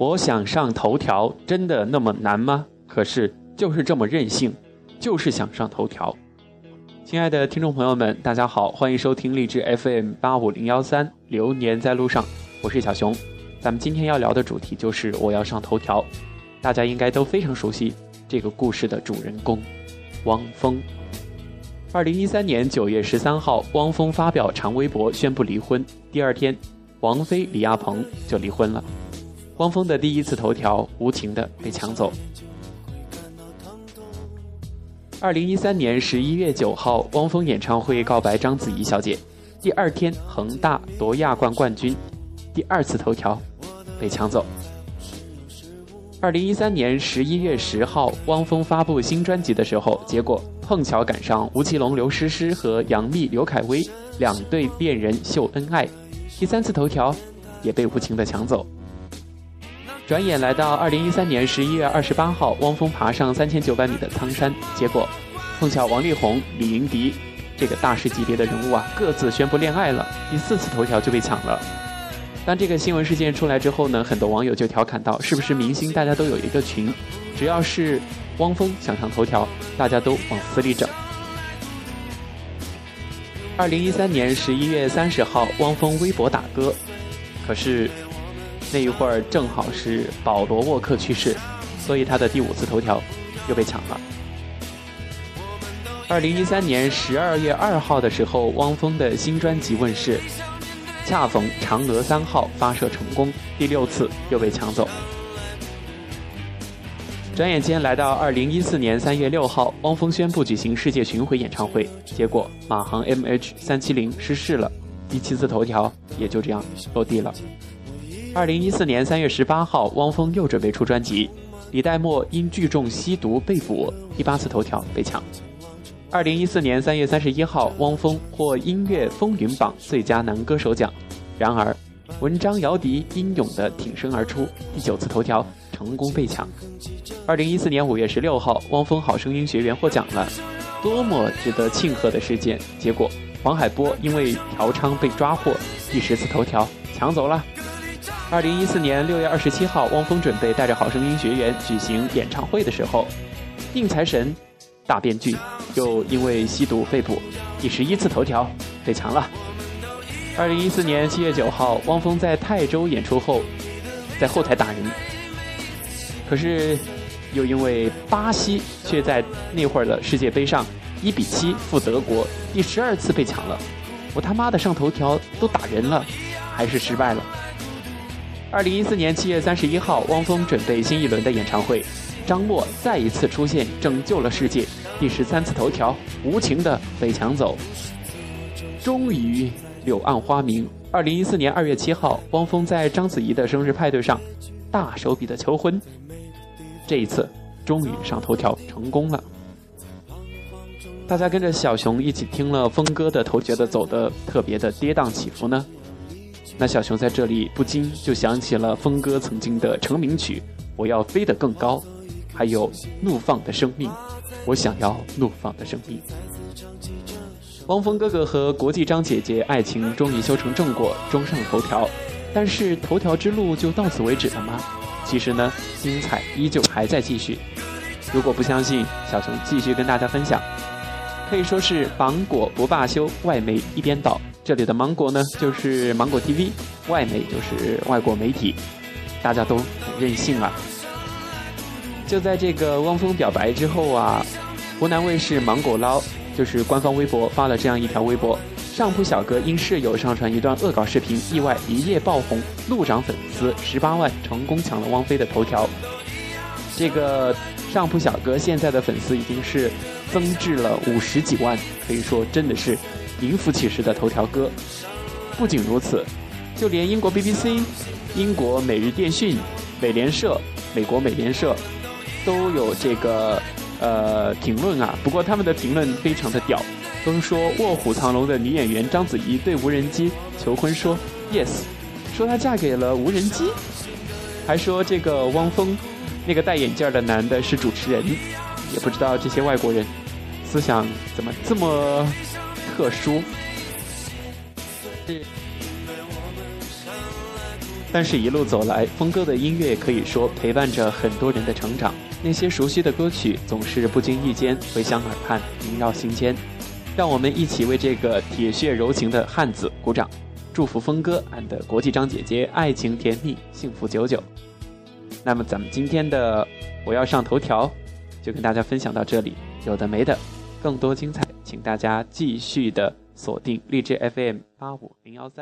我想上头条，真的那么难吗？可是就是这么任性，就是想上头条。亲爱的听众朋友们，大家好，欢迎收听励志 FM 八五零幺三《流年在路上》，我是小熊。咱们今天要聊的主题就是我要上头条。大家应该都非常熟悉这个故事的主人公，汪峰。二零一三年九月十三号，汪峰发表长微博宣布离婚，第二天，王菲、李亚鹏就离婚了。汪峰的第一次头条无情的被抢走。二零一三年十一月九号，汪峰演唱会告白章子怡小姐，第二天恒大夺亚冠冠军，第二次头条被抢走。二零一三年十一月十号，汪峰发布新专辑的时候，结果碰巧赶上吴奇隆刘诗诗和杨幂刘恺威两对恋人秀恩爱，第三次头条也被无情的抢走。转眼来到二零一三年十一月二十八号，汪峰爬上三千九百米的苍山，结果碰巧王力宏、李云迪这个大师级别的人物啊，各自宣布恋爱了，第四次头条就被抢了。当这个新闻事件出来之后呢，很多网友就调侃道：“是不是明星大家都有一个群，只要是汪峰想上头条，大家都往死里整。”二零一三年十一月三十号，汪峰微博打歌，可是。那一会儿正好是保罗沃克去世，所以他的第五次头条又被抢了。二零一三年十二月二号的时候，汪峰的新专辑问世，恰逢嫦娥三号发射成功，第六次又被抢走。转眼间来到二零一四年三月六号，汪峰宣布举行世界巡回演唱会，结果马航 MH 三七零失事了，第七次头条也就这样落地了。二零一四年三月十八号，汪峰又准备出专辑，李代沫因聚众吸毒被捕，第八次头条被抢。二零一四年三月三十一号，汪峰获音乐风云榜最佳男歌手奖，然而文章姚笛英勇的挺身而出，第九次头条成功被抢。二零一四年五月十六号，汪峰好声音学员获奖了，多么值得庆贺的事件！结果黄海波因为嫖娼被抓获，第十次头条抢走了。二零一四年六月二十七号，汪峰准备带着好声音学员举行演唱会的时候，宁财神大编剧又因为吸毒被捕，第十一次头条被抢了。二零一四年七月九号，汪峰在泰州演出后，在后台打人，可是又因为巴西却在那会儿的世界杯上一比七负德国，第十二次被抢了。我他妈的上头条都打人了，还是失败了。二零一四年七月三十一号，汪峰准备新一轮的演唱会，张默再一次出现，拯救了世界。第十三次头条，无情的被抢走。终于柳暗花明。二零一四年二月七号，汪峰在章子怡的生日派对上，大手笔的求婚。这一次，终于上头条成功了。大家跟着小熊一起听了峰哥的头，觉得走的特别的跌宕起伏呢。那小熊在这里不禁就想起了峰哥曾经的成名曲《我要飞得更高》，还有《怒放的生命》，我想要怒放的生命。汪峰哥哥和国际张姐姐爱情终于修成正果，终上头条。但是头条之路就到此为止了吗？其实呢，精彩依旧还在继续。如果不相信，小熊继续跟大家分享，可以说是芒果不罢休，外媒一边倒。这里的芒果呢，就是芒果 TV，外媒就是外国媒体，大家都很任性啊。就在这个汪峰表白之后啊，湖南卫视芒果捞就是官方微博发了这样一条微博：上铺小哥因室友上传一段恶搞视频，意外一夜爆红，怒涨粉丝十八万，成功抢了汪菲的头条。这个上铺小哥现在的粉丝已经是增至了五十几万，可以说真的是。名副其实的头条哥。不仅如此，就连英国 BBC、英国每日电讯、美联社、美国美联社都有这个呃评论啊。不过他们的评论非常的屌，都说《卧虎藏龙》的女演员章子怡对无人机求婚说 yes，说她嫁给了无人机，还说这个汪峰那个戴眼镜的男的是主持人，也不知道这些外国人思想怎么这么。特殊。但是，一路走来，峰哥的音乐可以说陪伴着很多人的成长。那些熟悉的歌曲，总是不经意间回响耳畔，萦绕心间。让我们一起为这个铁血柔情的汉子鼓掌，祝福峰哥 and 国际张姐姐爱情甜蜜，幸福久久。那么，咱们今天的我要上头条，就跟大家分享到这里。有的没的，更多精彩，请大家继续的锁定荔枝 FM 八五零幺三。